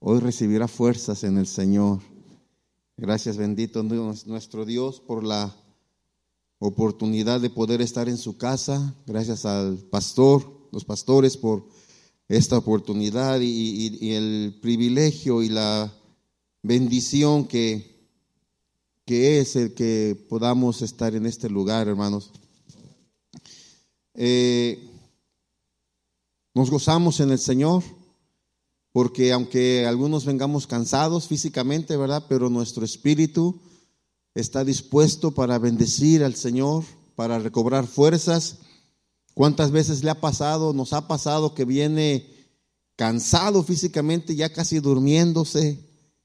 hoy recibirá fuerzas en el Señor. Gracias bendito nuestro Dios por la oportunidad de poder estar en su casa. Gracias al pastor, los pastores por esta oportunidad y, el privilegio y la bendición que, que, es el que podamos estar en este lugar, hermanos. Eh, nos gozamos en el Señor, porque aunque algunos vengamos cansados físicamente, ¿verdad? Pero nuestro espíritu está dispuesto para bendecir al Señor, para recobrar fuerzas. ¿Cuántas veces le ha pasado, nos ha pasado que viene cansado físicamente, ya casi durmiéndose,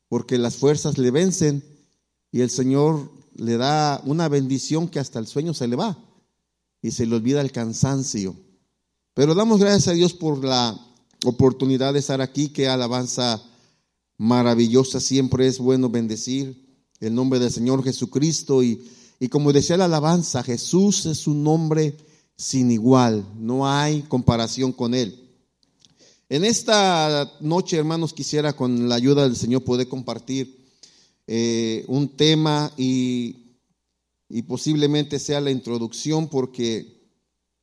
porque las fuerzas le vencen y el Señor le da una bendición que hasta el sueño se le va y se le olvida el cansancio. Pero damos gracias a Dios por la oportunidad de estar aquí, que alabanza maravillosa, siempre es bueno bendecir el nombre del Señor Jesucristo y, y como decía la alabanza, Jesús es un nombre sin igual, no hay comparación con él. En esta noche, hermanos, quisiera con la ayuda del Señor poder compartir eh, un tema y, y posiblemente sea la introducción porque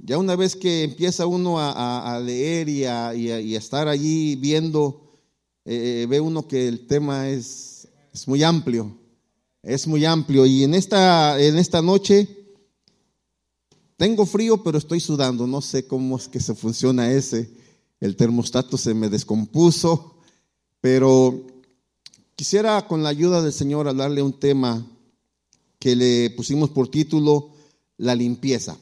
ya una vez que empieza uno a, leer y a, estar allí viendo, eh, ve uno que el tema es, es, muy amplio, es muy amplio. Y en esta, en esta noche tengo frío, pero estoy sudando. No sé cómo es que se funciona ese. El termostato se me descompuso, pero quisiera con la ayuda del Señor hablarle un tema que le pusimos por título La limpieza.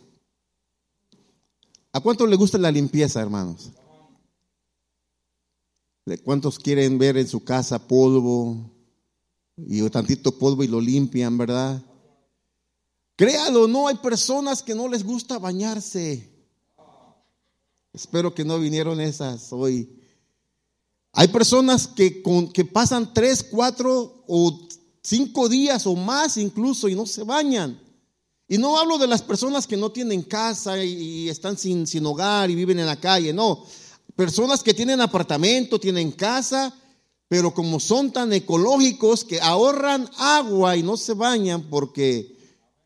¿A cuántos le gusta la limpieza, hermanos? ¿Cuántos quieren ver en su casa polvo y tantito polvo y lo limpian, verdad? Créalo, no hay personas que no les gusta bañarse. Espero que no vinieron esas hoy. Hay personas que, que pasan tres, cuatro o cinco días o más incluso y no se bañan. Y no hablo de las personas que no tienen casa y, están sin, sin hogar y viven en la calle, no. Personas que tienen apartamento, tienen casa, pero como son tan ecológicos que ahorran agua y no se bañan porque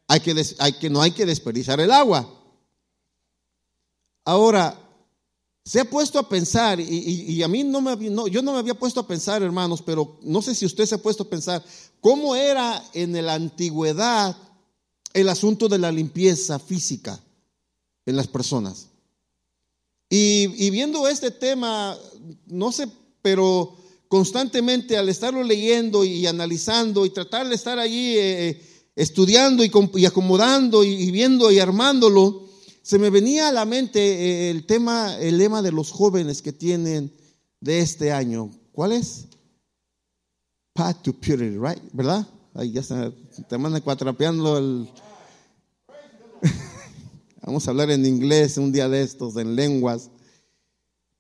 hay que, hay que, no hay que desperdiciar el agua. Ahora, se ha puesto a pensar, y, a mí no me, no, yo no me había puesto a pensar, hermanos, pero no sé si usted se ha puesto a pensar, ¿cómo era en la antigüedad el asunto de la limpieza física en las personas. Y, viendo este tema, no sé, pero constantemente al estarlo leyendo y analizando y tratar de estar allí eh, eh, estudiando y, acomodando y, viendo y armándolo, se me venía a la mente eh, el tema, el lema de los jóvenes que tienen de este año. ¿Cuál es? Path to purity, right? ¿Verdad? Ahí ya está, te mandan cuatrapeando el... Vamos a hablar en inglés un día de estos, en lenguas.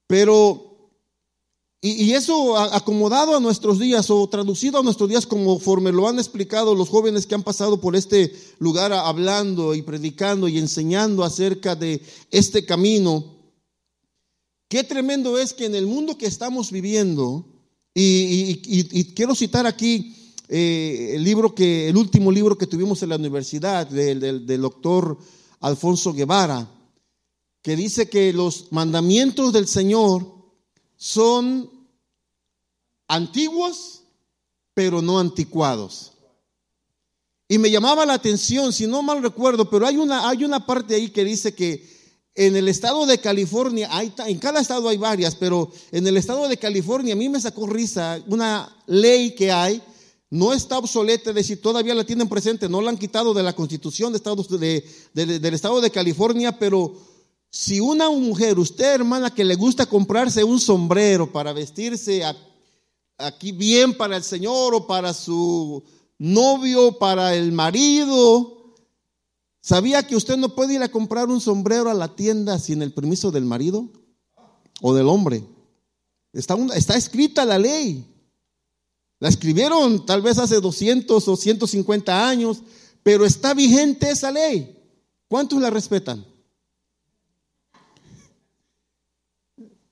Pero, y, eso acomodado a nuestros días o traducido a nuestros días conforme lo han explicado los jóvenes que han pasado por este lugar hablando y predicando y enseñando acerca de este camino. Qué tremendo es que en el mundo que estamos viviendo, y quiero citar aquí eh, el libro que, el último libro que tuvimos en la universidad del, doctor Alfonso Guevara, que dice que los mandamientos del Señor son antiguos, pero no anticuados. Y me llamaba la atención, si no mal recuerdo, pero hay una, hay una parte ahí que dice que en el estado de California, hay, en cada estado hay varias, pero en el estado de California a mí me sacó risa una ley que hay no está obsoleta, es decir, todavía la tienen presente, no la han quitado de la constitución de Estados, del estado de California, pero si una mujer, usted hermana, que le gusta comprarse un sombrero para vestirse aquí bien para el Señor o para su novio, para el marido, ¿sabía que usted no puede ir a comprar un sombrero a la tienda sin el permiso del marido o del hombre? Está, está escrita la ley. La escribieron tal vez hace 200 o 150 años, pero está vigente esa ley. ¿Cuántos la respetan?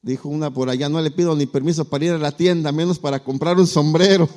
Dijo una por allá, no le pido ni permiso para ir a la tienda, menos para comprar un sombrero.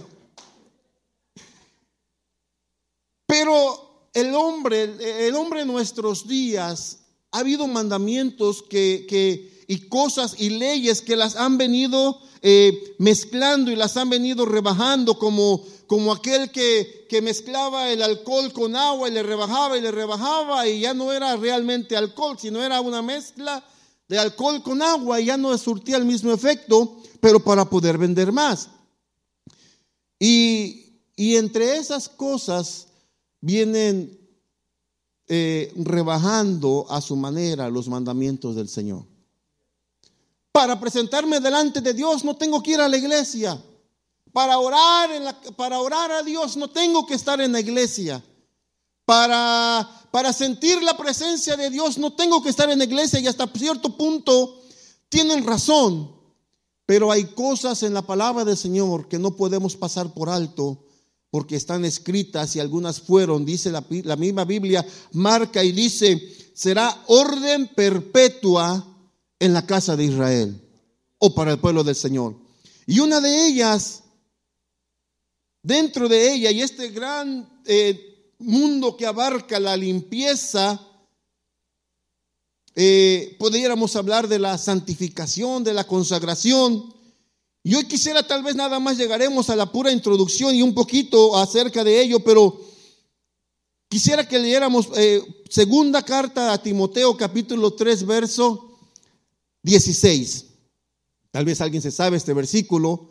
Pero el hombre, el hombre en nuestros días, ha habido mandamientos que, y cosas y leyes que las han venido eh, mezclando y las han venido rebajando, como, como aquel que, que mezclaba el alcohol con agua y le rebajaba y le rebajaba y ya no era realmente alcohol, sino era una mezcla de alcohol con agua y ya no surtía el mismo efecto, pero para poder vender más. Y, entre esas cosas vienen eh, rebajando a su manera los mandamientos del Señor. Para presentarme delante de Dios no tengo que ir a la iglesia. Para orar, en la, para orar a Dios no tengo que estar en la iglesia. Para, para sentir la presencia de Dios no tengo que estar en la iglesia y hasta cierto punto tienen razón. Pero hay cosas en la palabra del Señor que no podemos pasar por alto porque están escritas y algunas fueron, dice la, la misma Biblia, marca y dice, será orden perpetua en la casa de Israel o para el pueblo del Señor. Y una de ellas, dentro de ella, y este gran eh, mundo que abarca la limpieza, eh, podríamos hablar de la santificación, de la consagración. Y hoy quisiera tal vez nada más llegaremos a la pura introducción y un poquito acerca de ello, pero quisiera que leyéramos eh, segunda carta a Timoteo capítulo 3 verso 16. Tal vez alguien se sabe este versículo,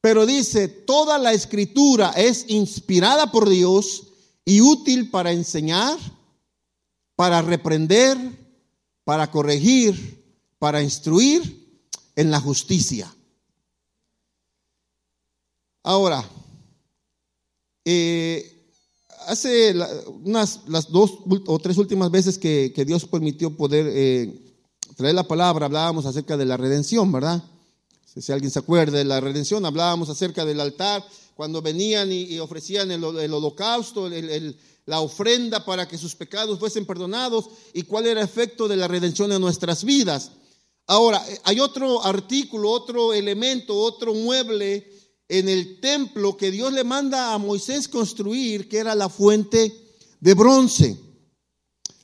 pero dice, toda la escritura es inspirada por Dios y útil para enseñar, para reprender, para corregir, para instruir en la justicia. Ahora, eh, hace unas las dos o tres últimas veces que, Dios permitió poder eh, traer la palabra, hablábamos acerca de la redención, ¿verdad? Si alguien se acuerda de la redención, hablábamos acerca del altar cuando venían y, ofrecían el, holocausto, la ofrenda para que sus pecados fuesen perdonados y cuál era el efecto de la redención en nuestras vidas. Ahora, eh, hay otro artículo, otro elemento, otro mueble en el templo que Dios le manda a Moisés construir, que era la fuente de bronce.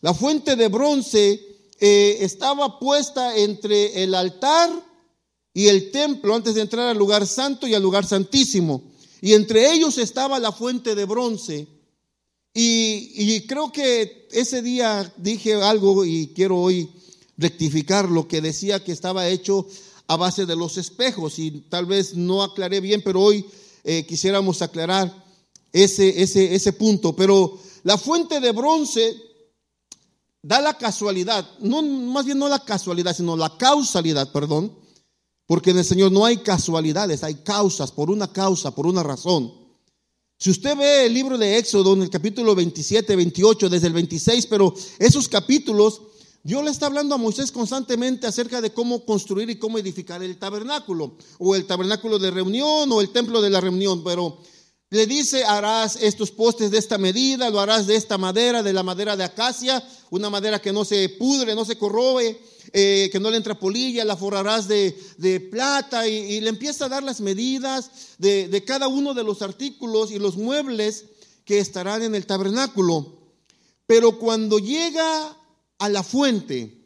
La fuente de bronce eh, estaba puesta entre el altar y el templo antes de entrar al lugar santo y al lugar santísimo. Y entre ellos estaba la fuente de bronce. Y, creo que ese día dije algo y quiero hoy rectificar lo que decía que estaba hecho a base de los espejos y tal vez no aclaré bien, pero hoy eh, quisiéramos aclarar ese, ese, ese punto. Pero la fuente de bronce da la casualidad, no, más bien no la casualidad, sino la causalidad, perdón, porque en el Señor no hay casualidades, hay causas, por una causa, por una razón. Si usted ve el libro de Éxodo en el capítulo 27, 28, desde el 26, pero esos capítulos, Dios le está hablando a Moisés constantemente acerca de cómo construir y cómo edificar el tabernáculo, o el tabernáculo de reunión, o el templo de la reunión, pero le dice, harás estos postes de esta medida, lo harás de esta madera, de la madera de acacia, una madera que no se pudre, no se corroe, eh, que no le entra polilla, la forrarás de, plata y, le empieza a dar las medidas de, de cada uno de los artículos y los muebles que estarán en el tabernáculo. Pero cuando llega a la fuente,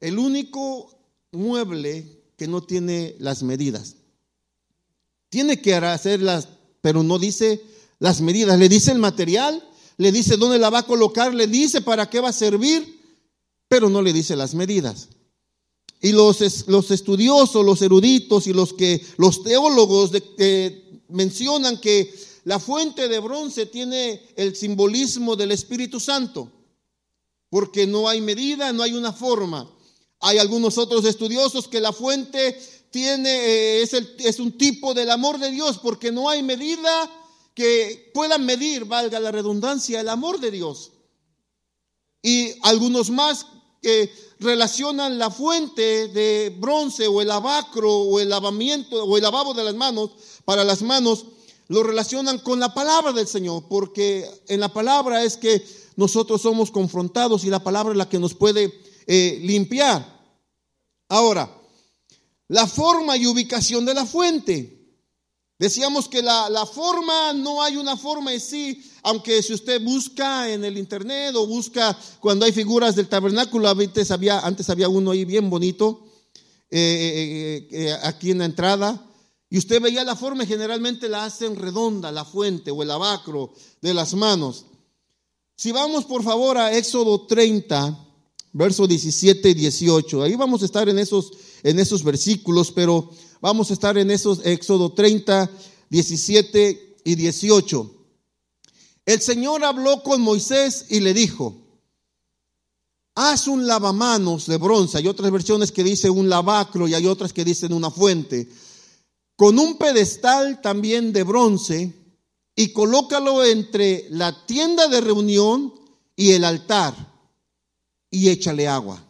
el único mueble que no tiene las medidas, tiene que hacerlas, pero no dice las medidas, le dice el material, le dice dónde la va a colocar, le dice para qué va a servir, pero no le dice las medidas. Y los, los estudiosos, los eruditos y los, que, los teólogos mencionan que la fuente de bronce tiene el simbolismo del Espíritu Santo, porque no hay medida, no hay una forma. Hay algunos otros estudiosos que la fuente eh, es, un tipo del amor de Dios, porque no hay medida que puedan medir, valga la redundancia, el amor de Dios. Y algunos más que relacionan la fuente de bronce o el abacro o el lavamiento o el lavabo de las manos para las manos, lo relacionan con la palabra del Señor, porque en la palabra es que nosotros somos confrontados y la palabra es la que nos puede eh, limpiar. Ahora, la forma y ubicación de la fuente. Decíamos que la, la, forma, no hay una forma en sí, aunque si usted busca en el internet o busca cuando hay figuras del tabernáculo, antes había, antes había uno ahí bien bonito, eh, eh, eh, aquí en la entrada, y usted veía la forma, generalmente la hacen redonda, la fuente o el abacro de las manos. Si vamos por favor a Éxodo 30, versos 17 y 18, ahí vamos a estar en esos, en esos versículos, pero Vamos a estar en esos Éxodo 30, 17 y 18. El Señor habló con Moisés y le dijo, haz un lavamanos de bronce. Hay otras versiones que dicen un lavacro y hay otras que dicen una fuente. Con un pedestal también de bronce y colócalo entre la tienda de reunión y el altar y échale agua.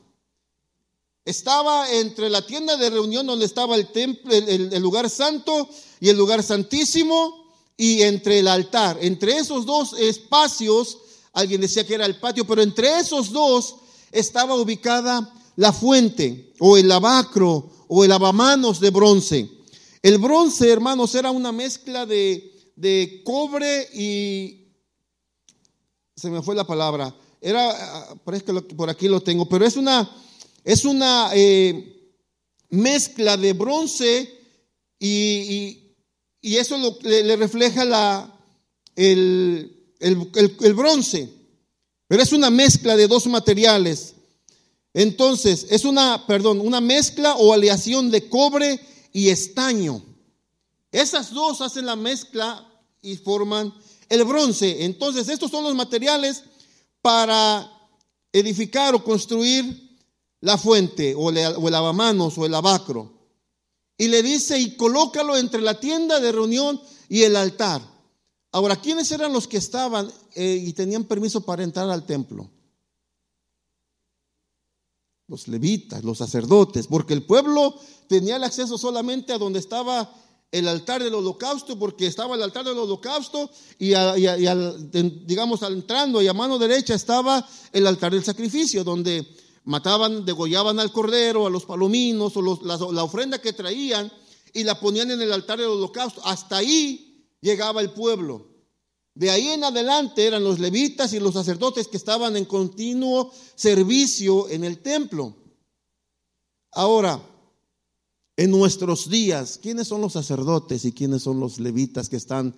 Estaba entre la tienda de reunión donde estaba el templo, el, lugar santo y el lugar santísimo y entre el altar. Entre esos dos espacios, alguien decía que era el patio, pero entre esos dos estaba ubicada la fuente o el lavacro o el lavamanos de bronce. El bronce, hermanos, era una mezcla de, de cobre y... Se me fue la palabra. Era, parece que por aquí lo tengo, pero es una es una eh, mezcla de bronce y, eso le, refleja la, el, el, bronce. Pero es una mezcla de dos materiales. Entonces, es una, perdón, una mezcla o aleación de cobre y estaño. Esas dos hacen la mezcla y forman el bronce. Entonces, estos son los materiales para edificar o construir la fuente o, el lavamanos o el abacro. Y le dice, y colócalo entre la tienda de reunión y el altar. Ahora, ¿quiénes eran los que estaban eh, y tenían permiso para entrar al templo? Los levitas, los sacerdotes, porque el pueblo tenía el acceso solamente a donde estaba el altar del holocausto, porque estaba el altar del holocausto y, digamos, entrando y a mano derecha estaba el altar del sacrificio, donde mataban, degollaban al cordero, a los palominos o la, ofrenda que traían y la ponían en el altar del holocausto. Hasta ahí llegaba el pueblo. De ahí en adelante eran los levitas y los sacerdotes que estaban en continuo servicio en el templo. Ahora, en nuestros días, ¿quiénes son los sacerdotes y quiénes son los levitas que están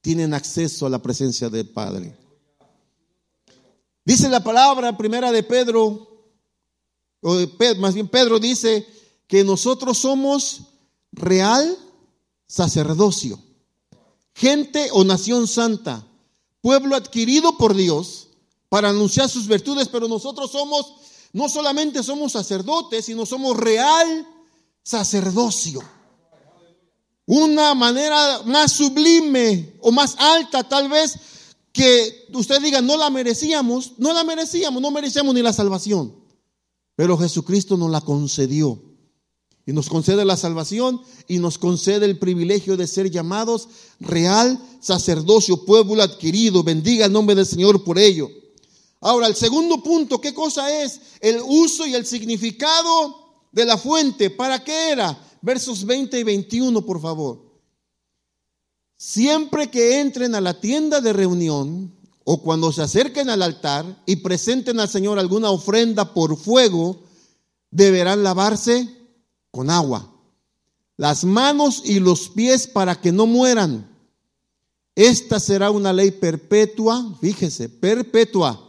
tienen acceso a la presencia del Padre? Dice la palabra primera de Pedro más bien Pedro dice que nosotros somos real sacerdocio, gente o nación santa, pueblo adquirido por Dios para anunciar sus virtudes, pero nosotros somos, no solamente somos sacerdotes, sino somos real sacerdocio. Una manera más sublime o más alta tal vez que usted diga, no la merecíamos, no la merecíamos, no merecíamos ni la salvación. Pero Jesucristo nos la concedió. Y nos concede la salvación y nos concede el privilegio de ser llamados real sacerdocio, pueblo adquirido. Bendiga el nombre del Señor por ello. Ahora, el segundo punto, ¿qué cosa es? El uso y el significado de la fuente. ¿Para qué era? Versos 20 y 21, por favor. Siempre que entren a la tienda de reunión, o cuando se acerquen al altar y presenten al Señor alguna ofrenda por fuego, deberán lavarse con agua, las manos y los pies para que no mueran. Esta será una ley perpetua, fíjese, perpetua.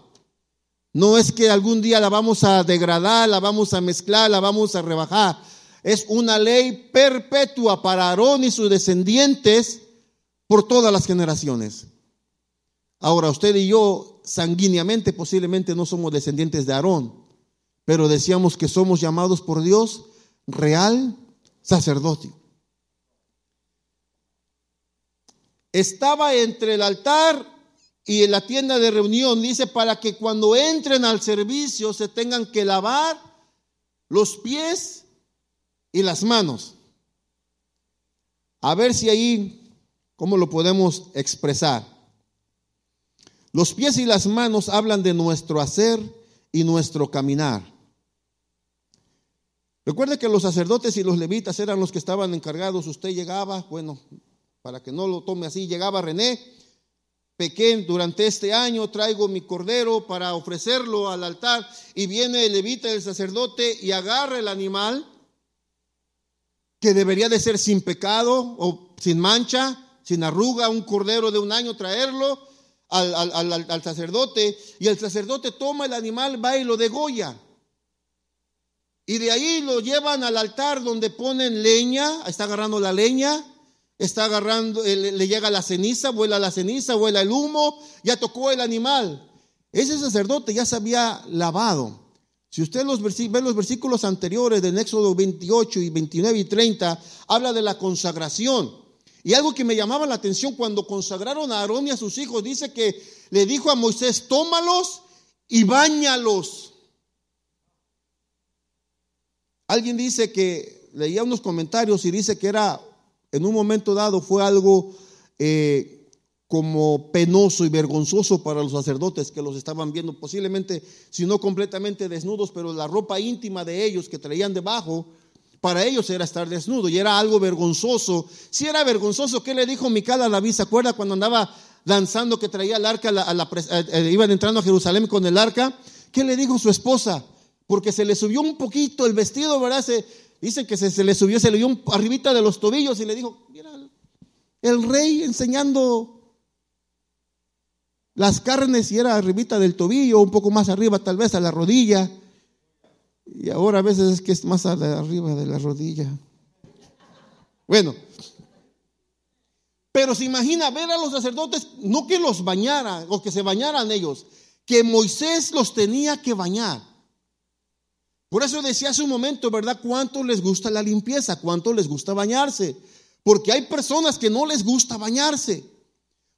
No es que algún día la vamos a degradar, la vamos a mezclar, la vamos a rebajar. Es una ley perpetua para Aarón y sus descendientes por todas las generaciones. Ahora, usted y yo sanguíneamente posiblemente no somos descendientes de Aarón, pero decíamos que somos llamados por Dios real sacerdocio. Estaba entre el altar y la tienda de reunión, dice, para que cuando entren al servicio se tengan que lavar los pies y las manos. A ver si ahí, ¿cómo lo podemos expresar? Los pies y las manos hablan de nuestro hacer y nuestro caminar. Recuerde que los sacerdotes y los levitas eran los que estaban encargados. Usted llegaba, bueno, para que no lo tome así, llegaba René, pequé durante este año, traigo mi cordero para ofrecerlo al altar y viene el levita el sacerdote y agarra el animal que debería de ser sin pecado o sin mancha, sin arruga, un cordero de un año, traerlo al, al, sacerdote y el sacerdote toma el animal, va y lo degolla. Y de ahí lo llevan al altar donde ponen leña, está agarrando la leña, está agarrando, le llega la ceniza, vuela la ceniza, vuela el humo, ya tocó el animal. Ese sacerdote ya se había lavado. Si usted los ve los versículos anteriores del Éxodo 28 y 29 y 30, habla de la consagración. Y algo que me llamaba la atención cuando consagraron a Aarón y a sus hijos, dice que le dijo a Moisés, tómalos y bañalos. Alguien dice que, leía unos comentarios y dice que era, en un momento dado, fue algo eh, como penoso y vergonzoso para los sacerdotes que los estaban viendo, posiblemente, si no completamente desnudos, pero la ropa íntima de ellos que traían debajo, para ellos era estar desnudo y era algo vergonzoso. Si era vergonzoso, ¿qué le dijo Mical a David? ¿Se acuerda cuando andaba danzando que traía el arca, la, eh, iban entrando a Jerusalén con el arca? ¿Qué le dijo su esposa? Porque se le subió un poquito el vestido, ¿verdad? Se, dice que se, le subió, se le dio un, arribita de los tobillos y le dijo, mira, el rey enseñando las carnes y era arribita del tobillo, un poco más arriba tal vez a la rodilla. Y ahora a veces es que es más arriba de la rodilla. Bueno, pero se imagina ver a los sacerdotes, no que los bañaran o que se bañaran ellos, que Moisés los tenía que bañar. Por eso decía hace un momento, ¿verdad? ¿Cuánto les gusta la limpieza? ¿Cuánto les gusta bañarse? Porque hay personas que no les gusta bañarse.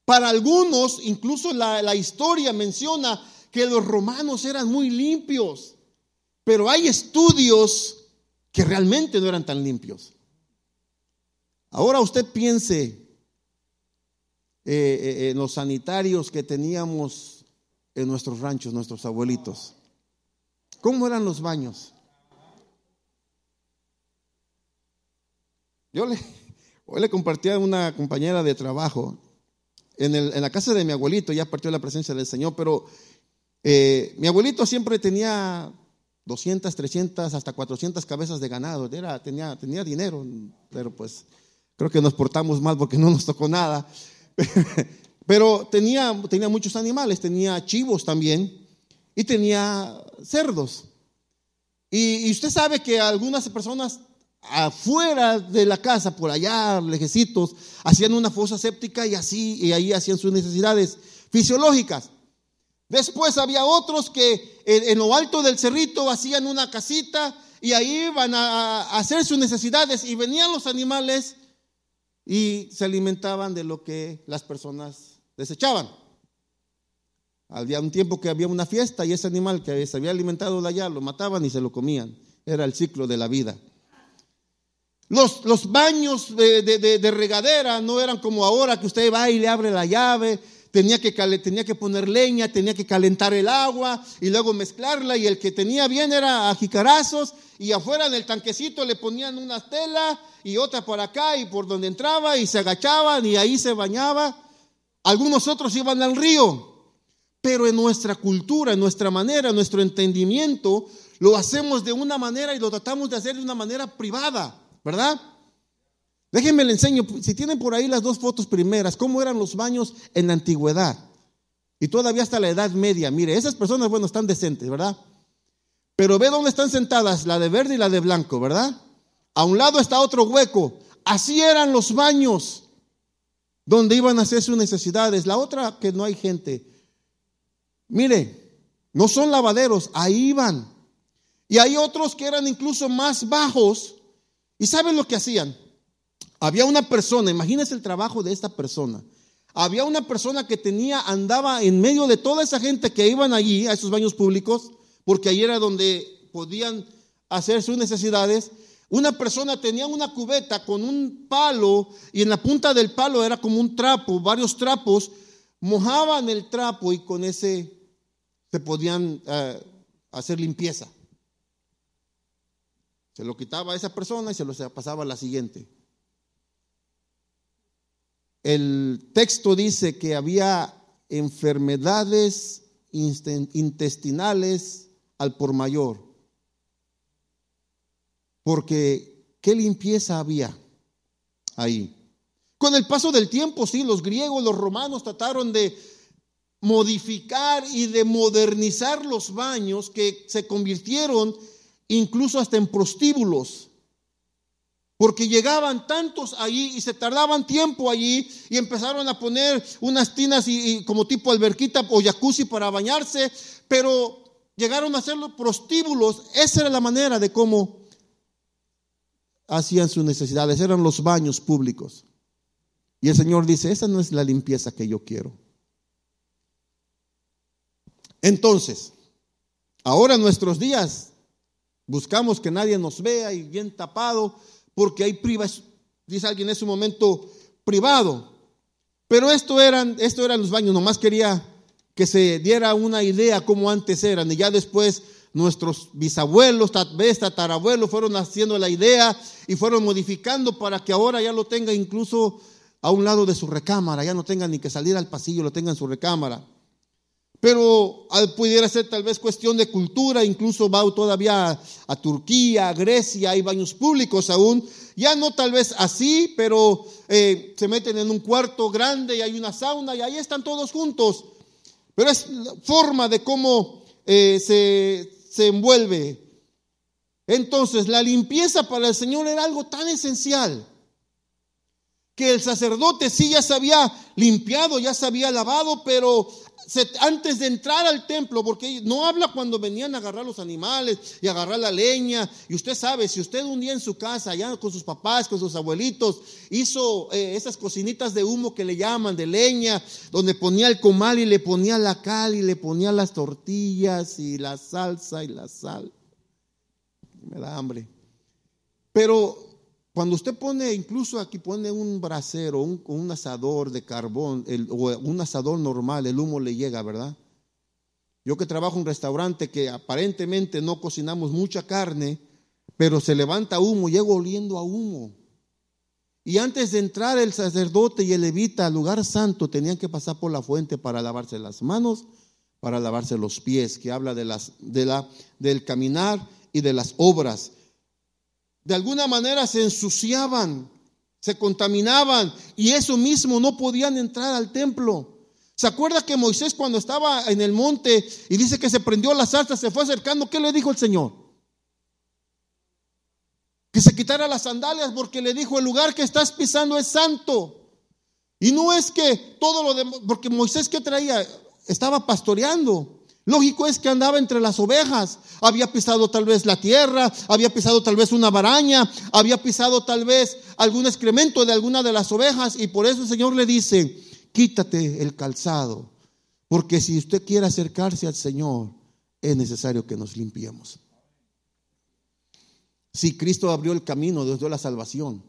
Para algunos, incluso la, historia menciona que los romanos eran muy limpios, pero hay estudios que realmente no eran tan limpios. Ahora usted piense eh, eh, en los sanitarios que teníamos en nuestros ranchos, nuestros abuelitos. ¿Cómo eran los baños? Yo le, hoy le compartí a una compañera de trabajo en, la casa de mi abuelito, ya partió la presencia del Señor, pero eh, mi abuelito siempre tenía 200, 300, hasta 400 cabezas de ganado, Era, tenía, tenía dinero, pero pues creo que nos portamos mal porque no nos tocó nada. pero tenía, tenía muchos animales, tenía chivos también y tenía cerdos. Y usted sabe que algunas personas afuera de la casa, por allá, lejecitos, hacían una fosa séptica y así, y ahí hacían sus necesidades fisiológicas. Después había otros que en, lo alto del cerrito hacían una casita y ahí iban a, hacer sus necesidades y venían los animales y se alimentaban de lo que las personas desechaban. Había un tiempo que había una fiesta y ese animal que se había alimentado de allá lo mataban y se lo comían. Era el ciclo de la vida. Los, baños de, regadera no eran como ahora que usted va y le abre la llave, tenía que, tenía que poner leña, tenía que calentar el agua y luego mezclarla y el que tenía bien era a jicarazos y afuera en el tanquecito le ponían una tela y otra por acá y por donde entraba y se agachaban y ahí se bañaba. Algunos otros iban al río, pero en nuestra cultura, en nuestra manera, en nuestro entendimiento, lo hacemos de una manera y lo tratamos de hacer de una manera privada. ¿Verdad? Déjenme le enseño, si tienen por ahí las dos fotos primeras, cómo eran los baños en la antigüedad. Y todavía hasta la Edad Media. Mire, esas personas, bueno, están decentes, ¿verdad? Pero ve dónde están sentadas, la de verde y la de blanco, ¿verdad? A un lado está otro hueco. Así eran los baños donde iban a hacer sus necesidades. La otra, que no hay gente. Mire, no son lavaderos, ahí iban. Y hay otros que eran incluso más bajos, ¿Y saben lo que hacían? Había una persona, imagínense el trabajo de esta persona. Había una persona que tenía, andaba en medio de toda esa gente que iban allí, a esos baños públicos, porque ahí era donde podían hacer sus necesidades. Una persona tenía una cubeta con un palo y en la punta del palo era como un trapo, varios trapos, mojaban el trapo y con ese se podían eh, hacer limpieza. Se lo quitaba a esa persona y se lo pasaba a la siguiente. El texto dice que había enfermedades intestinales al por mayor. Porque, ¿qué limpieza había ahí? Con el paso del tiempo, sí, los griegos, los romanos trataron de modificar y de modernizar los baños que se convirtieron incluso hasta en prostíbulos. Porque llegaban tantos allí y se tardaban tiempo allí y empezaron a poner unas tinas y, como tipo alberquita o jacuzzi para bañarse, pero llegaron a hacerlo prostíbulos. Esa era la manera de cómo hacían sus necesidades, eran los baños públicos. Y el Señor dice, esa no es la limpieza que yo quiero. Entonces, ahora en nuestros días buscamos que nadie nos vea y bien tapado, porque hay privas, dice alguien, es un momento privado. Pero esto eran, esto eran los baños, nomás quería que se diera una idea cómo antes eran. Y ya después nuestros bisabuelos, tal vez tatarabuelos, fueron haciendo la idea y fueron modificando para que ahora ya lo tenga incluso a un lado de su recámara, ya no tenga ni que salir al pasillo, lo tenga en su recámara. Pero pudiera ser tal vez cuestión de cultura, incluso va todavía a, Turquía, a Grecia, hay baños públicos aún, ya no tal vez así, pero eh, se meten en un cuarto grande y hay una sauna y ahí están todos juntos. Pero es forma de cómo eh, se, se envuelve. Entonces, la limpieza para el Señor era algo tan esencial que el sacerdote sí ya se había limpiado, ya se había lavado, pero antes de entrar al templo, porque no habla cuando venían a agarrar los animales y agarrar la leña. Y usted sabe, si usted un día en su casa, allá con sus papás, con sus abuelitos, hizo eh, esas cocinitas de humo que le llaman, de leña, donde ponía el comal y le ponía la cal y le ponía las tortillas y la salsa y la sal. Me da hambre. Pero cuando usted pone, incluso aquí pone un brasero, un, un asador de carbón o un asador normal, el humo le llega, ¿verdad? Yo que trabajo en un restaurante que aparentemente no cocinamos mucha carne, pero se levanta humo, llego oliendo a humo. Y antes de entrar el sacerdote y el levita al lugar santo, tenían que pasar por la fuente para lavarse las manos, para lavarse los pies, que habla de las, de la, del caminar y de las obras de alguna manera se ensuciaban, se contaminaban y eso mismo no podían entrar al templo. ¿Se acuerda que Moisés cuando estaba en el monte y dice que se prendió la salsa, se fue acercando? ¿Qué le dijo el Señor? Que se quitara las sandalias porque le dijo, el lugar que estás pisando es santo. Y no es que todo lo demás, porque Moisés que traía, estaba pastoreando. Lógico es que andaba entre las ovejas, había pisado tal vez la tierra, había pisado tal vez una baraña, había pisado tal vez algún excremento de alguna de las ovejas y por eso el Señor le dice, quítate el calzado, porque si usted quiere acercarse al Señor, es necesario que nos limpiemos. Si Cristo abrió el camino, desde la salvación.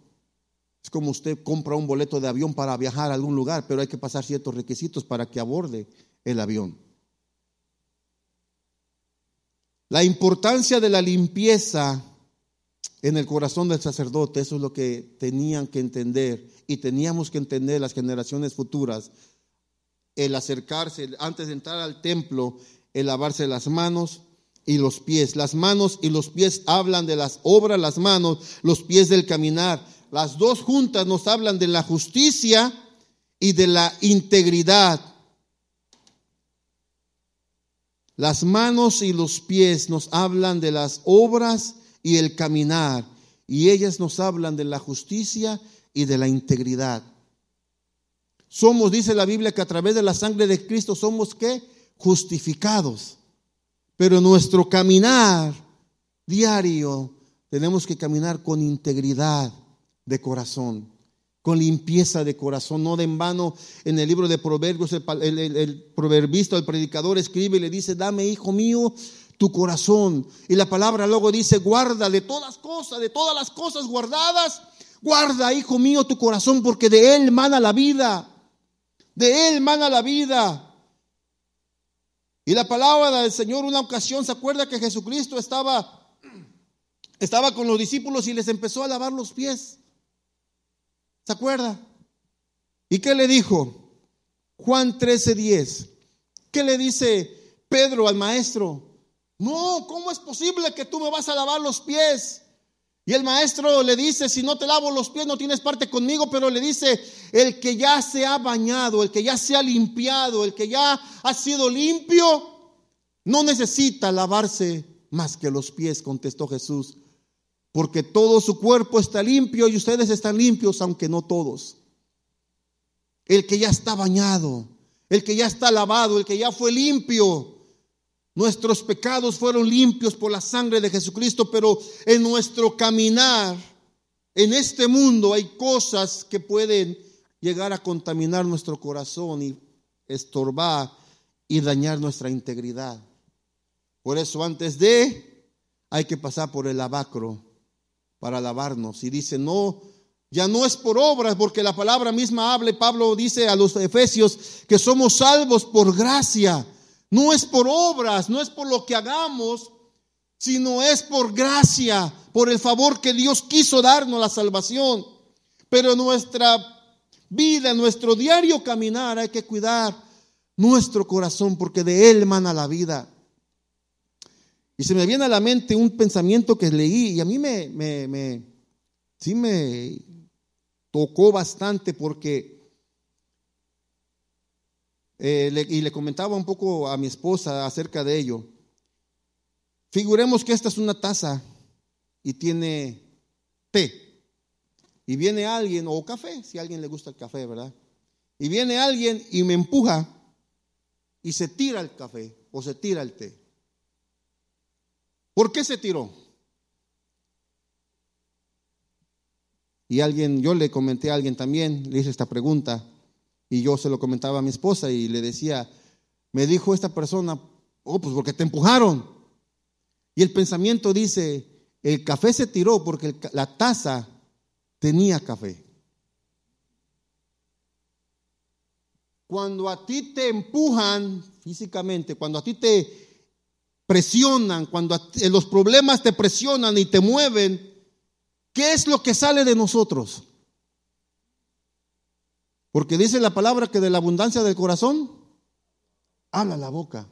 Es como usted compra un boleto de avión para viajar a algún lugar, pero hay que pasar ciertos requisitos para que aborde el avión. La importancia de la limpieza en el corazón del sacerdote, eso es lo que tenían que entender y teníamos que entender las generaciones futuras. El acercarse, antes de entrar al templo, el lavarse las manos y los pies. Las manos y los pies hablan de las obras, las manos, los pies del caminar. Las dos juntas nos hablan de la justicia y de la integridad. Las manos y los pies nos hablan de las obras y el caminar, y ellas nos hablan de la justicia y de la integridad. Somos, dice la Biblia, que a través de la sangre de Cristo somos que justificados. Pero nuestro caminar diario tenemos que caminar con integridad de corazón con limpieza de corazón, no de en vano. En el libro de Proverbios, el, proverbista, el predicador escribe y le dice, dame, hijo mío, tu corazón. Y la palabra luego dice, guarda de todas cosas, de todas las cosas guardadas, guarda, hijo mío, tu corazón, porque de él mana la vida. De él mana la vida. Y la palabra del Señor, una ocasión, ¿se acuerda que Jesucristo estaba estaba con los discípulos y les empezó a lavar los pies. ¿Se acuerda? ¿Y qué le dijo? Juan 13:10. ¿Qué le dice Pedro al maestro? No, ¿cómo es posible que tú me vas a lavar los pies? Y el maestro le dice, si no te lavo los pies no tienes parte conmigo, pero le dice, el que ya se ha bañado, el que ya se ha limpiado, el que ya ha sido limpio, no necesita lavarse más que los pies, contestó Jesús, porque todo su cuerpo está limpio y ustedes están limpios, aunque no todos. El que ya está bañado, el que ya está lavado, el que ya fue limpio, Nuestros pecados fueron limpios por la sangre de Jesucristo, pero en nuestro caminar en este mundo hay cosas que pueden llegar a contaminar nuestro corazón y estorbar y dañar nuestra integridad. Por eso antes de hay que pasar por el lavacro para lavarnos. Y dice, no, ya no es por obras, porque la palabra misma habla, Pablo dice a los efesios que somos salvos por gracia no es por obras, no es por lo que hagamos, sino es por gracia, por el favor que Dios quiso darnos la salvación. Pero nuestra vida, nuestro diario caminar, hay que cuidar nuestro corazón porque de él emana la vida. Y se me viene a la mente un pensamiento que leí y a mí me, me, me sí me tocó bastante porque eh, y le comentaba un poco a mi esposa acerca de ello. Figuremos que esta es una taza y tiene té. Y viene alguien, o café, si a alguien le gusta el café, ¿verdad? Y viene alguien y me empuja y se tira el café o se tira el té. ¿Por qué se tiró? Y alguien, yo le comenté a alguien también, le hice esta pregunta. Y yo se lo comentaba a mi esposa y le decía, me dijo esta persona, oh, pues porque te empujaron. Y el pensamiento dice, el café se tiró porque la taza tenía café. Cuando a ti te empujan físicamente, cuando a ti te presionan, cuando los problemas te presionan y te mueven, ¿qué es lo que sale de nosotros? Porque dice la palabra que de la abundancia del corazón habla la boca.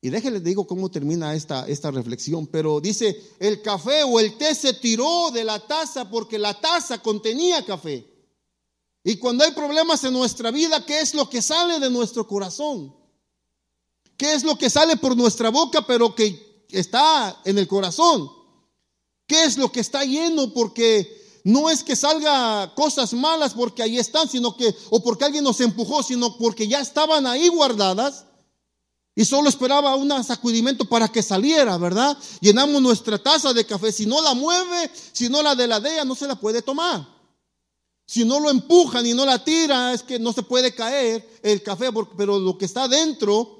Y déjenles digo cómo termina esta, esta reflexión, pero dice, el café o el té se tiró de la taza porque la taza contenía café. Y cuando hay problemas en nuestra vida, ¿qué es lo que sale de nuestro corazón? ¿Qué es lo que sale por nuestra boca pero que está en el corazón? ¿Qué es lo que está lleno porque no es que salga cosas malas porque ahí están, sino que, o porque alguien nos empujó, sino porque ya estaban ahí guardadas y solo esperaba un sacudimiento para que saliera, ¿verdad? Llenamos nuestra taza de café, si no la mueve, si no la deladea, no se la puede tomar. Si no lo empujan y no la tira, es que no se puede caer el café, pero lo que está dentro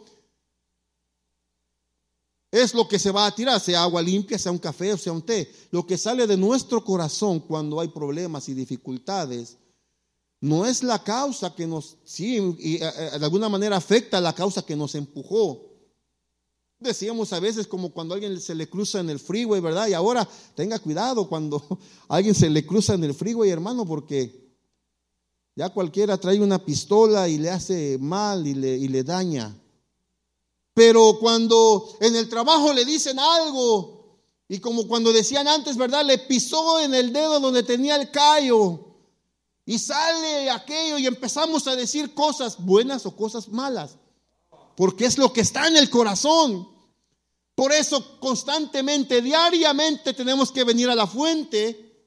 es lo que se va a tirar, sea agua limpia, sea un café o sea un té. Lo que sale de nuestro corazón cuando hay problemas y dificultades no es la causa que nos, sí, y, eh, eh, de alguna manera afecta a la causa que nos empujó. Decíamos a veces como cuando alguien se le cruza en el freeway, ¿verdad? Y ahora tenga cuidado cuando alguien se le cruza en el freeway, hermano, porque ya cualquiera trae una pistola y le hace mal y le, y le daña. Pero cuando en el trabajo le dicen algo, y como cuando decían antes, ¿verdad? Le pisó en el dedo donde tenía el callo. Y sale aquello y empezamos a decir cosas buenas o cosas malas. Porque es lo que está en el corazón. Por eso constantemente, diariamente tenemos que venir a la fuente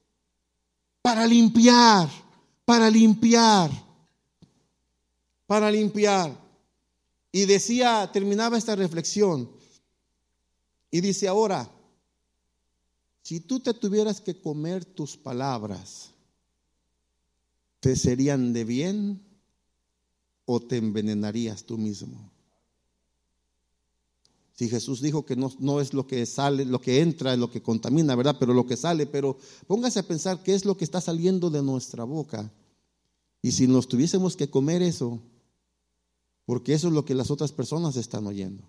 para limpiar, para limpiar, para limpiar. Y decía, terminaba esta reflexión, y dice ahora, si tú te tuvieras que comer tus palabras, ¿te serían de bien o te envenenarías tú mismo? Si Jesús dijo que no, no, es lo que sale, lo que entra, es lo que contamina, ¿verdad? Pero lo que sale, pero póngase a pensar qué es lo que está saliendo de nuestra boca. Y si nos tuviésemos que comer eso, porque eso es lo que las otras personas están oyendo.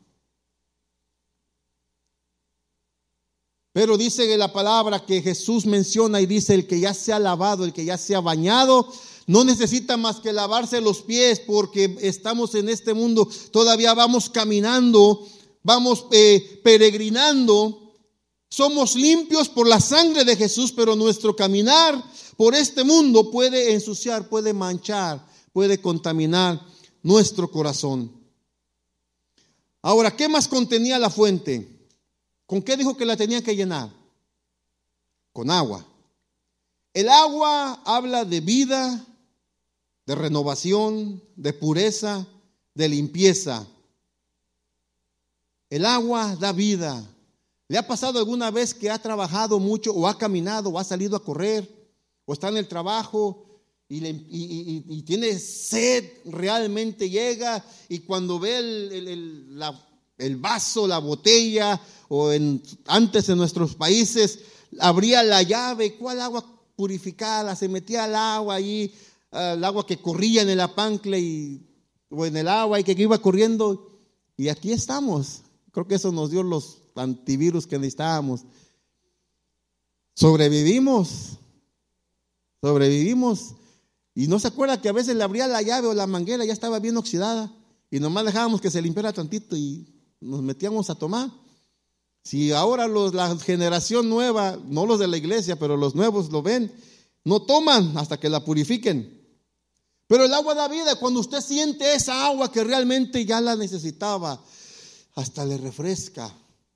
Pero dice la palabra que Jesús menciona y dice el que ya se ha lavado, el que ya se ha bañado, no necesita más que lavarse los pies porque estamos en este mundo, todavía vamos caminando, vamos eh, peregrinando, somos limpios por la sangre de Jesús, pero nuestro caminar por este mundo puede ensuciar, puede manchar, puede contaminar nuestro corazón. Ahora, ¿qué más contenía la fuente? ¿Con qué dijo que la tenía que llenar? Con agua. El agua habla de vida, de renovación, de pureza, de limpieza. El agua da vida. ¿Le ha pasado alguna vez que ha trabajado mucho o ha caminado o ha salido a correr o está en el trabajo y, tiene sed, realmente llega y cuando ve el, el vaso, la botella o en, antes en nuestros países abría la llave, ¿cuál agua purificada? Se metía al agua ahí, el agua que corría en el apancle y, o en el agua y que iba corriendo. Y aquí estamos. Creo que eso nos dio los antivirus que necesitábamos. Sobrevivimos. Sobrevivimos. Y no se acuerda que a veces le abría la llave o la manguera, ya estaba bien oxidada. Y nomás dejábamos que se limpiara tantito y nos metíamos a tomar. Si ahora los, la generación nueva, no los de la iglesia, pero los nuevos lo ven, no toman hasta que la purifiquen. Pero el agua da vida. Cuando usted siente esa agua que realmente ya la necesitaba, hasta le refresca.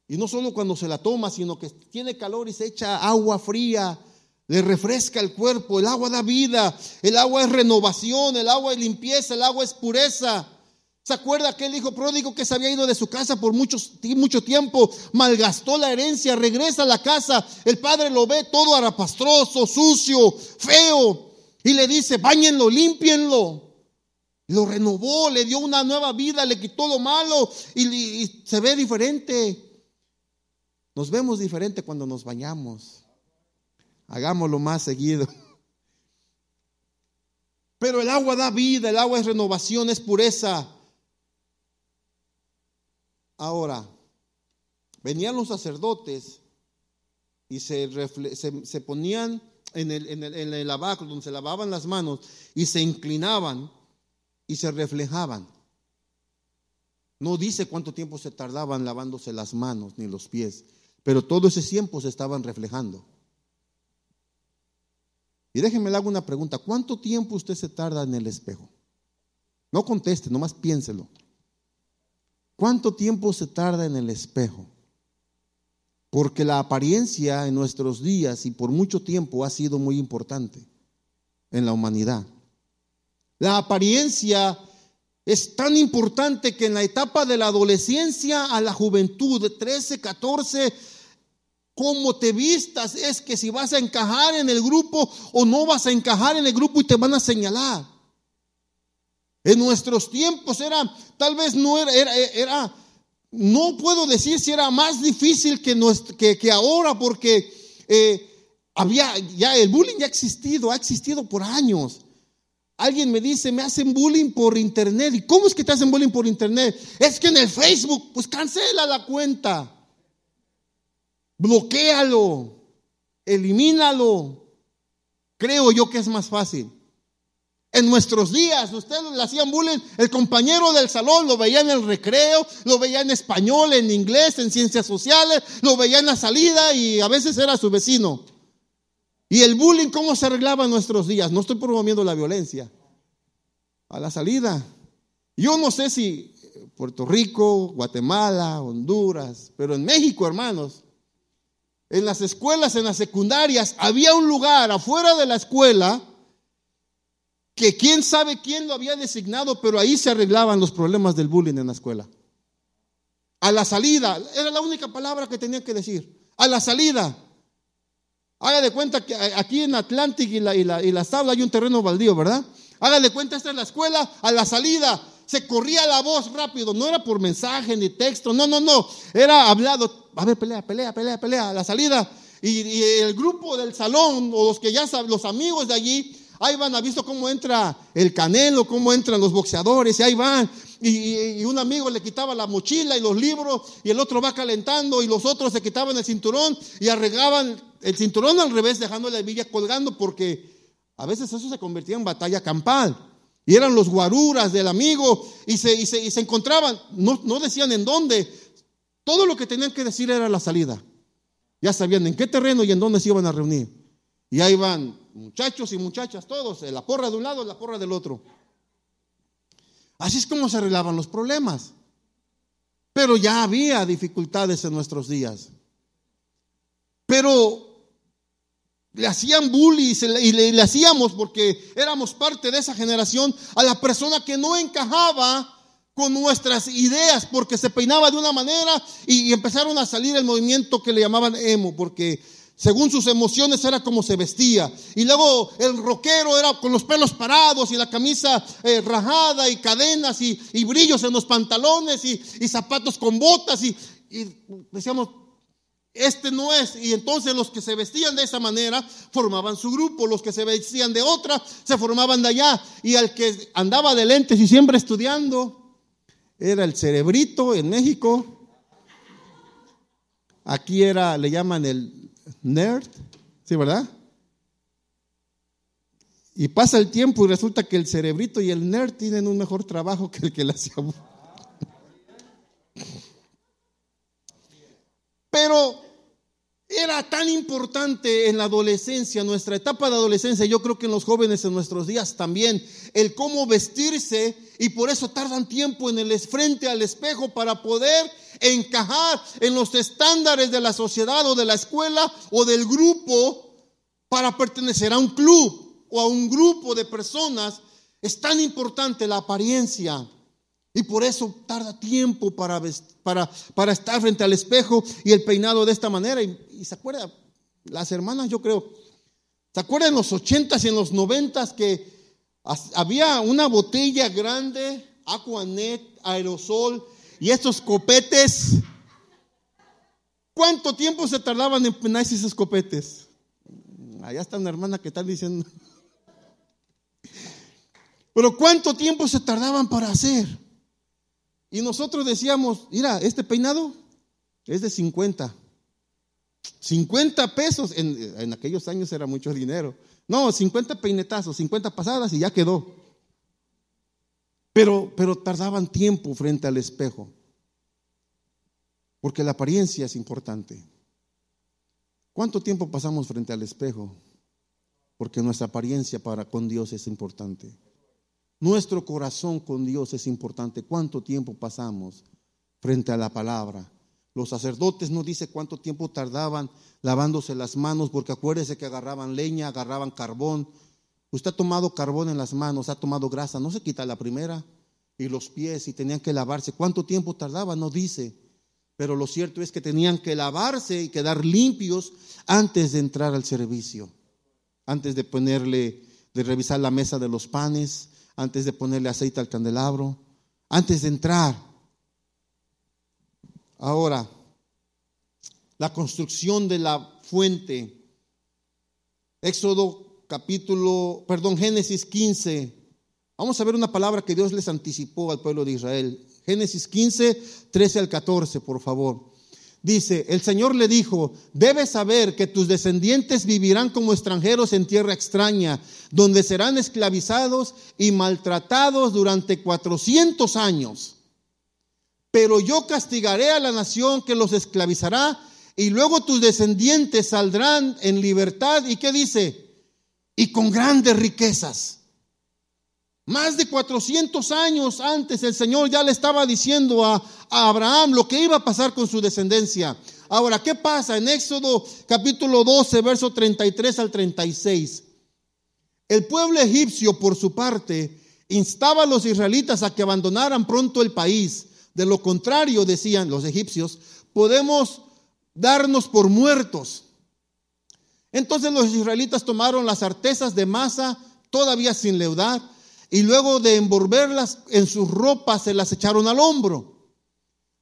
Y no solo cuando se la toma, sino que tiene calor y se echa agua fría, le refresca el cuerpo. El agua da vida, el agua es renovación, el agua es limpieza, el agua es pureza. ¿Se acuerda aquel hijo pródigo que se había ido de su casa por mucho, tiempo? Malgastó la herencia, regresa a la casa. El padre lo ve todo arapastroso, sucio, feo. Y le dice, bañenlo, límpienlo. Lo renovó, le dio una nueva vida, le quitó lo malo y se ve diferente. Nos vemos diferente cuando nos bañamos. Hagámoslo más seguido. Pero el agua da vida, el agua es renovación, es pureza. Ahora, venían los sacerdotes y se, se, ponían en el, en, el, en el lavacro donde se lavaban las manos y se inclinaban y se reflejaban. No dice cuánto tiempo se tardaban lavándose las manos ni los pies, pero todo ese tiempo se estaban reflejando. Y déjenme le hago una pregunta, ¿cuánto tiempo usted se tarda en el espejo? No conteste, nomás piénselo. ¿Cuánto tiempo se tarda en el espejo? Porque la apariencia en nuestros días y por mucho tiempo ha sido muy importante en la humanidad. La apariencia es tan importante que en la etapa de la adolescencia a la juventud, de 13, 14, cómo te vistas es que si vas a encajar en el grupo o no vas a encajar en el grupo y te van a señalar. En nuestros tiempos era, tal vez no era, era, no puedo decir si era más difícil que, que, ahora, porque eh, había, ya el bullying ya ha existido, ha existido por años. Alguien me dice, me hacen bullying por internet. ¿Y cómo es que te hacen bullying por internet? Es que en el Facebook, pues cancela la cuenta. Bloquéalo. Elimínalo. Creo yo que es más fácil. En nuestros días, ustedes le hacían bullying, el compañero del salón lo veía en el recreo, lo veía en español, en inglés, en ciencias sociales, lo veía en la salida y a veces era su vecino. Y el bullying, ¿cómo se arreglaba en nuestros días? No estoy promoviendo la violencia. A la salida. Yo no sé si Puerto Rico, Guatemala, Honduras, pero en México, hermanos, en las escuelas, en las secundarias, había un lugar afuera de la escuela que quién sabe quién lo había designado, pero ahí se arreglaban los problemas del bullying en la escuela. A la salida, era la única palabra que tenía que decir. A la salida. Haga de cuenta que aquí en Atlantic y la, y la, y la hay un terreno baldío, ¿verdad? Haga de cuenta, esta es la escuela, a la salida. Se corría la voz rápido, no era por mensaje ni texto, no, no, no. Era hablado. A ver, pelea, pelea, pelea, pelea. La salida. Y, y el grupo del salón, o los que ya saben, los amigos de allí, Ahí van, ha visto cómo entra el canelo, cómo entran los boxeadores, y ahí van. Y, un amigo le quitaba la mochila y los libros, y el otro va calentando, y los otros se quitaban el cinturón y arreglaban el cinturón al revés, dejando la hebilla colgando, porque a veces eso se convertía en batalla campal. Y eran los guaruras del amigo, y se, y se, encontraban, no, no decían en dónde, todo lo que tenían que decir era la salida. Ya sabían en qué terreno y en dónde se iban a reunir. Y ahí van muchachos y muchachas, todos, la porra de un lado, la porra del otro. Así es como se arreglaban los problemas. Pero ya había dificultades en nuestros días. Pero le hacían bullying y le, hacíamos porque éramos parte de esa generación a la persona que no encajaba con nuestras ideas porque se peinaba de una manera y, y empezaron a salir el movimiento que le llamaban emo porque según sus emociones era como se vestía. Y luego el rockero era con los pelos parados y la camisa eh, rajada y cadenas y, brillos en los pantalones y, zapatos con botas. Y, decíamos, este no es. Y entonces los que se vestían de esa manera formaban su grupo. Los que se vestían de otra se formaban de allá. Y al que andaba de lentes y siempre estudiando era el cerebrito en México. Aquí era, le llaman el nerd, ¿sí, verdad? Y pasa el tiempo y resulta que el cerebrito y el nerd tienen un mejor trabajo que el que le hacía. Pero era tan importante en la adolescencia, nuestra etapa de adolescencia, yo creo que en los jóvenes en nuestros días también, el cómo vestirse y por eso tardan tiempo en el frente al espejo para poder encajar en los estándares de la sociedad o de la escuela o del grupo para pertenecer a un club o a un grupo de personas. Es tan importante la apariencia. Y por eso tarda tiempo para, estar frente al espejo y el peinado de esta manera. Y, se acuerda, las hermanas yo creo, ¿se acuerdan en los ochentas y en los noventas que había una botella grande, Aquanet, aerosol, y estos copetes? ¿Cuánto tiempo se tardaban en penarse esos copetes? Allá está una hermana que está diciendo. Pero ¿cuánto tiempo se tardaban para hacer? Y nosotros decíamos, mira, este peinado es de 50. 50 pesos, en, aquellos años era mucho dinero. No, 50 peinetazos, 50 pasadas y ya quedó. Pero, pero tardaban tiempo frente al espejo. Porque la apariencia es importante. ¿Cuánto tiempo pasamos frente al espejo? Porque nuestra apariencia para con Dios es importante. Nuestro corazón con Dios es importante. ¿Cuánto tiempo pasamos frente a la palabra? Los sacerdotes no dice cuánto tiempo tardaban lavándose las manos, porque acuérdese que agarraban leña, agarraban carbón. Usted ha tomado carbón en las manos, ha tomado grasa, no se quita la primera. Y los pies, y tenían que lavarse. ¿Cuánto tiempo tardaba? No dice. Pero lo cierto es que tenían que lavarse y quedar limpios antes de entrar al servicio. Antes de ponerle, de revisar la mesa de los panes, antes de ponerle aceite al candelabro, antes de entrar. Ahora, la construcción de la fuente. Éxodo capítulo, perdón, Génesis 15. Vamos a ver una palabra que Dios les anticipó al pueblo de Israel. Génesis 15, 13 al 14, por favor. Dice, el Señor le dijo, debes saber que tus descendientes vivirán como extranjeros en tierra extraña, donde serán esclavizados y maltratados durante 400 años. Pero yo castigaré a la nación que los esclavizará y luego tus descendientes saldrán en libertad. ¿Y qué dice? Y con grandes riquezas. Más de 400 años antes el Señor ya le estaba diciendo a, Abraham lo que iba a pasar con su descendencia. Ahora, ¿qué pasa? En Éxodo capítulo 12, verso 33 al 36. El pueblo egipcio, por su parte, instaba a los israelitas a que abandonaran pronto el país. De lo contrario, decían los egipcios, podemos darnos por muertos. Entonces los israelitas tomaron las artesas de masa, todavía sin leudar, y luego de envolverlas en sus ropas se las echaron al hombro.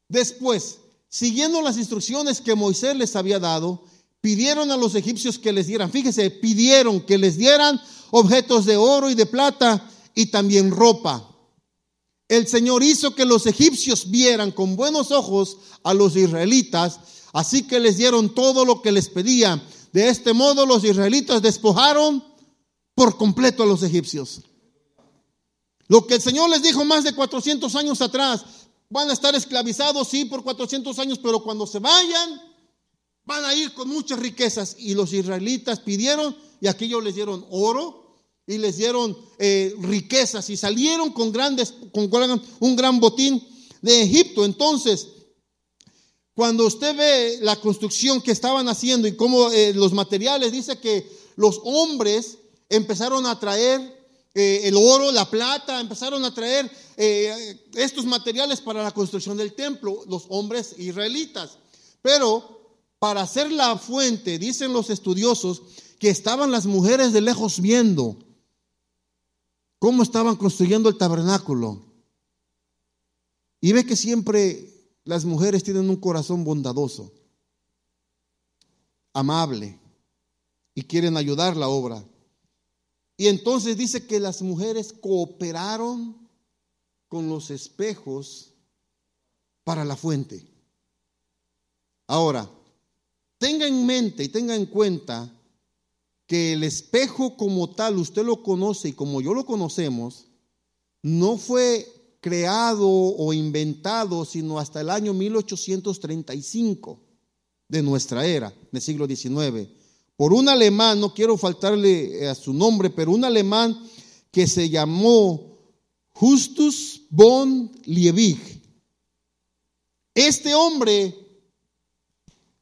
Después, siguiendo las instrucciones que Moisés les había dado, pidieron a los egipcios que les dieran, fíjese, pidieron que les dieran objetos de oro y de plata y también ropa. El Señor hizo que los egipcios vieran con buenos ojos a los israelitas, así que les dieron todo lo que les pedían. De este modo los israelitas despojaron por completo a los egipcios. Lo que el Señor les dijo más de 400 años atrás, van a estar esclavizados, sí, por 400 años, pero cuando se vayan, van a ir con muchas riquezas. Y los israelitas pidieron y aquellos les dieron oro y les dieron eh, riquezas y salieron con grandes, con un gran botín de Egipto. Entonces, cuando usted ve la construcción que estaban haciendo y cómo eh, los materiales, dice que los hombres empezaron a traer eh, el oro, la plata, empezaron a traer estos materiales para la construcción del templo, los hombres israelitas. Pero para hacer la fuente, dicen los estudiosos, que estaban las mujeres de lejos viendo cómo estaban construyendo el tabernáculo. Y ve que siempre las mujeres tienen un corazón bondadoso, amable, y quieren ayudar la obra. Y entonces dice que las mujeres cooperaron con los espejos para la fuente. Ahora, Tenga en mente y tenga en cuenta que el espejo como tal, usted lo conoce y como yo lo conocemos, no fue creado o inventado sino hasta el año 1835 de nuestra era, del siglo XIX, por un alemán, no quiero faltarle a su nombre, pero un alemán que se llamó Justus von Liebig. Este hombre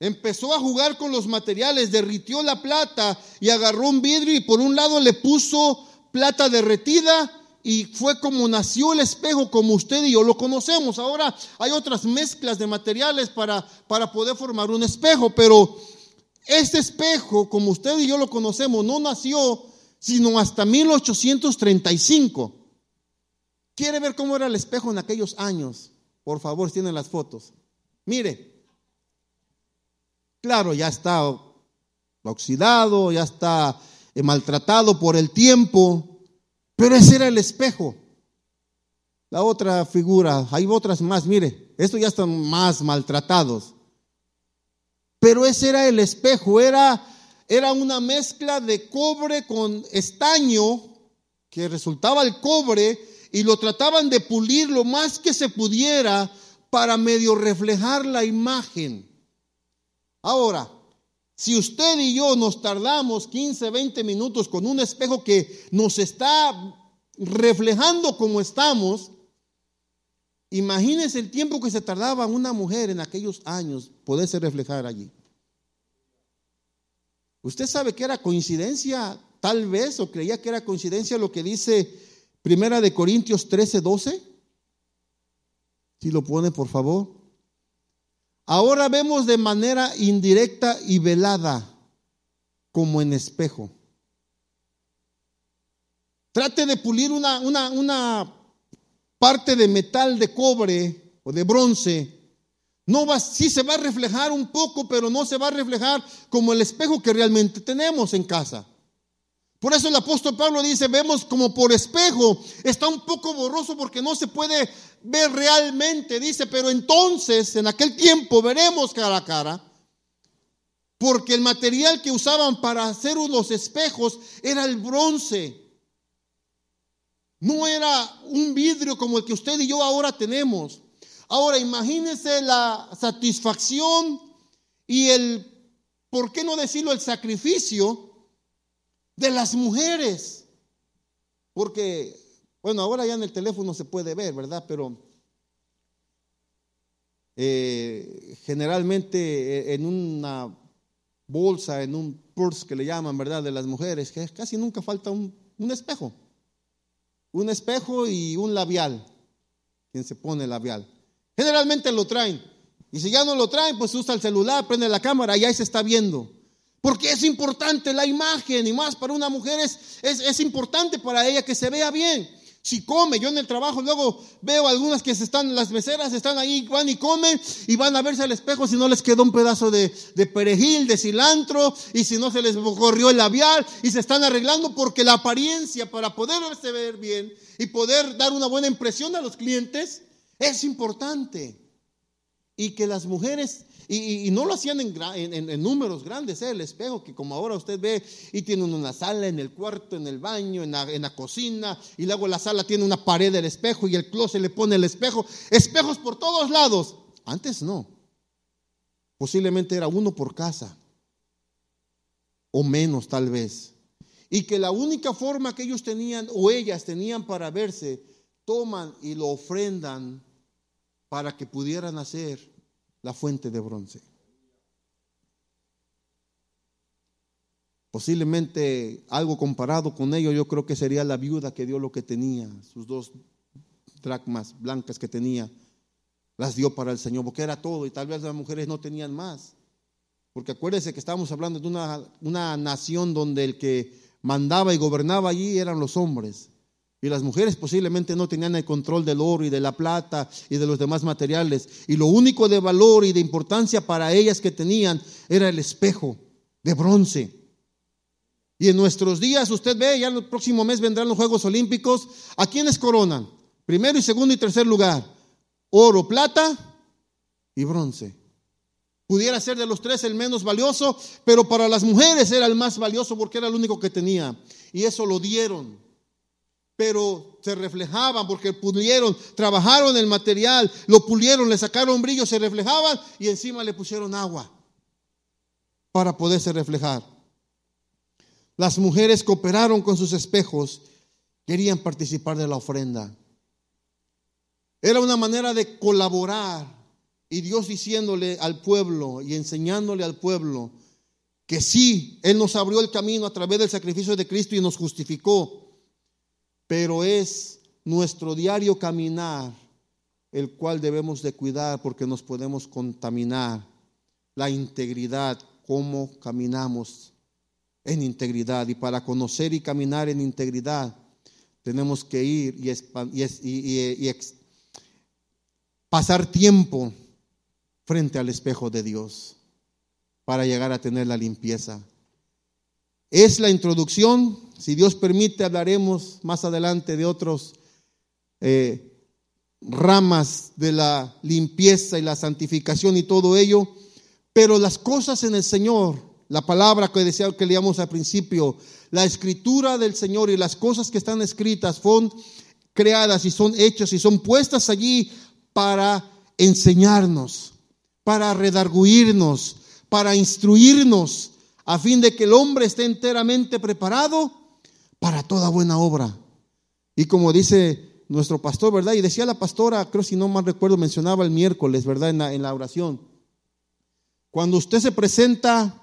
Empezó a jugar con los materiales, derritió la plata y agarró un vidrio y por un lado le puso plata derretida y fue como nació el espejo, como usted y yo lo conocemos. Ahora hay otras mezclas de materiales para, para poder formar un espejo, pero este espejo, como usted y yo lo conocemos, no nació sino hasta 1835. ¿Quiere ver cómo era el espejo en aquellos años? Por favor, tienen las fotos. Mire, Claro, ya está oxidado, ya está eh, maltratado por el tiempo, pero ese era el espejo. La otra figura, hay otras más, mire, estos ya están más maltratados. Pero ese era el espejo, era, era una mezcla de cobre con estaño, que resultaba el cobre, y lo trataban de pulir lo más que se pudiera para medio reflejar la imagen. Ahora, si usted y yo nos tardamos 15, 20 minutos con un espejo que nos está reflejando como estamos, imagínese el tiempo que se tardaba una mujer en aquellos años poderse reflejar allí. ¿Usted sabe que era coincidencia tal vez o creía que era coincidencia lo que dice Primera de Corintios 13, 12? Si lo pone, por favor. Ahora vemos de manera indirecta y velada, como en espejo. Trate de pulir una, una, una parte de metal, de cobre o de bronce. No va, sí se va a reflejar un poco, pero no se va a reflejar como el espejo que realmente tenemos en casa. Por eso el apóstol Pablo dice, vemos como por espejo, está un poco borroso porque no se puede ver realmente, dice, pero entonces en aquel tiempo veremos cara a cara, porque el material que usaban para hacer unos espejos era el bronce. No era un vidrio como el que usted y yo ahora tenemos. Ahora imagínese la satisfacción y el, ¿por qué no decirlo?, el sacrificio de las mujeres. Porque, bueno, ahora ya en el teléfono se puede ver, ¿verdad? Pero eh, generalmente eh, en una bolsa, en un purse que le llaman, ¿verdad? De las mujeres, que casi nunca falta un, un espejo. Un espejo y un labial. Quien se pone labial. Generalmente lo traen. Y si ya no lo traen, pues usa el celular, prende la cámara y ahí se está viendo. Porque es importante la imagen y más para una mujer es, es, importante para ella que se vea bien. Si come, yo en el trabajo luego veo algunas que se están, las meseras están ahí, van y comen y van a verse al espejo si no les quedó un pedazo de, de perejil, de cilantro y si no se les corrió el labial y se están arreglando porque la apariencia para poder verse ver bien y poder dar una buena impresión a los clientes es importante. Y que las mujeres y, no lo hacían en, números grandes, ¿eh? el espejo, que como ahora usted ve, y tiene una sala en el cuarto, en el baño, en la, cocina, y luego la sala tiene una pared del espejo y el closet le pone el espejo. Espejos por todos lados. Antes no. Posiblemente era uno por casa, o menos tal vez. Y que la única forma que ellos tenían, o ellas tenían para verse, toman y lo ofrendan para que pudieran hacer la fuente de bronce. Posiblemente algo comparado con ello, yo creo que sería la viuda que dio lo que tenía, sus dos dracmas blancas que tenía, las dio para el Señor, porque era todo, y tal vez las mujeres no tenían más. Porque acuérdense que estábamos hablando de una, una nación donde el que mandaba y gobernaba allí eran los hombres. Y las mujeres posiblemente no tenían el control del oro y de la plata y de los demás materiales. Y lo único de valor y de importancia para ellas que tenían era el espejo de bronce. Y en nuestros días, usted ve, ya el próximo mes vendrán los Juegos Olímpicos. ¿A quiénes coronan? Primero y segundo y tercer lugar. Oro, plata y bronce. Pudiera ser de los tres el menos valioso, pero para las mujeres era el más valioso porque era el único que tenía. Y eso lo dieron pero se reflejaban porque pudieron, trabajaron el material, lo pulieron, le sacaron brillo, se reflejaban y encima le pusieron agua para poderse reflejar. Las mujeres cooperaron con sus espejos, querían participar de la ofrenda. Era una manera de colaborar y Dios diciéndole al pueblo y enseñándole al pueblo que sí, Él nos abrió el camino a través del sacrificio de Cristo y nos justificó pero es nuestro diario caminar el cual debemos de cuidar porque nos podemos contaminar. La integridad, cómo caminamos en integridad. Y para conocer y caminar en integridad, tenemos que ir y, pasar tiempo frente al espejo de Dios para llegar a tener la limpieza. Es la introducción. Si Dios permite, hablaremos más adelante de otros eh, ramas de la limpieza y la santificación y todo ello. Pero las cosas en el Señor, la palabra que decía que leíamos al principio, la escritura del Señor y las cosas que están escritas son creadas y son hechas y son puestas allí para enseñarnos, para redarguirnos, para instruirnos, a fin de que el hombre esté enteramente preparado para toda buena obra. Y como dice nuestro pastor, ¿verdad? Y decía la pastora, creo si no mal recuerdo, mencionaba el miércoles, ¿verdad? En la, oración. Cuando usted se presenta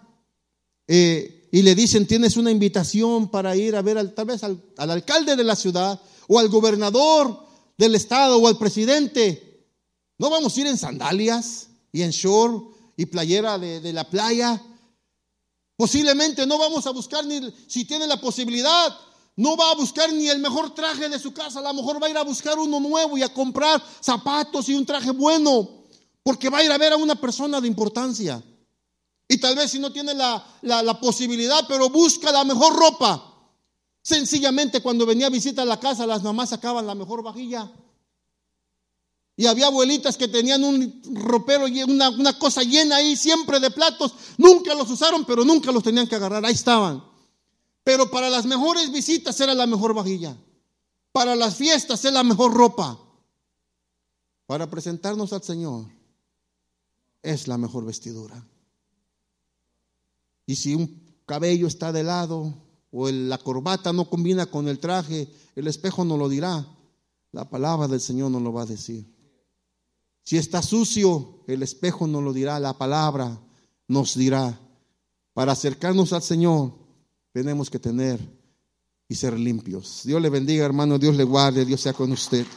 eh, y le dicen, tienes una invitación para ir a ver al, tal vez al, alcalde de la ciudad o al gobernador del estado o al presidente, no vamos a ir en sandalias y en short y playera de, de la playa Posiblemente no vamos a buscar ni, si tiene la posibilidad, no va a buscar ni el mejor traje de su casa, a lo mejor va a ir a buscar uno nuevo y a comprar zapatos y un traje bueno, porque va a ir a ver a una persona de importancia. Y tal vez si no tiene la, la posibilidad, pero busca la mejor ropa. Sencillamente cuando venía a visitar la casa, las mamás sacaban la mejor vajilla. Y había abuelitas que tenían un ropero y una, una cosa llena ahí siempre de platos. Nunca los usaron, pero nunca los tenían que agarrar. Ahí estaban. Pero para las mejores visitas era la mejor vajilla. Para las fiestas era la mejor ropa. Para presentarnos al Señor es la mejor vestidura. Y si un cabello está de lado o la corbata no combina con el traje, el espejo no lo dirá. La palabra del Señor no lo va a decir. Si está sucio, el espejo nos lo dirá, la palabra nos dirá. Para acercarnos al Señor, tenemos que tener y ser limpios. Dios le bendiga, hermano, Dios le guarde, Dios sea con usted.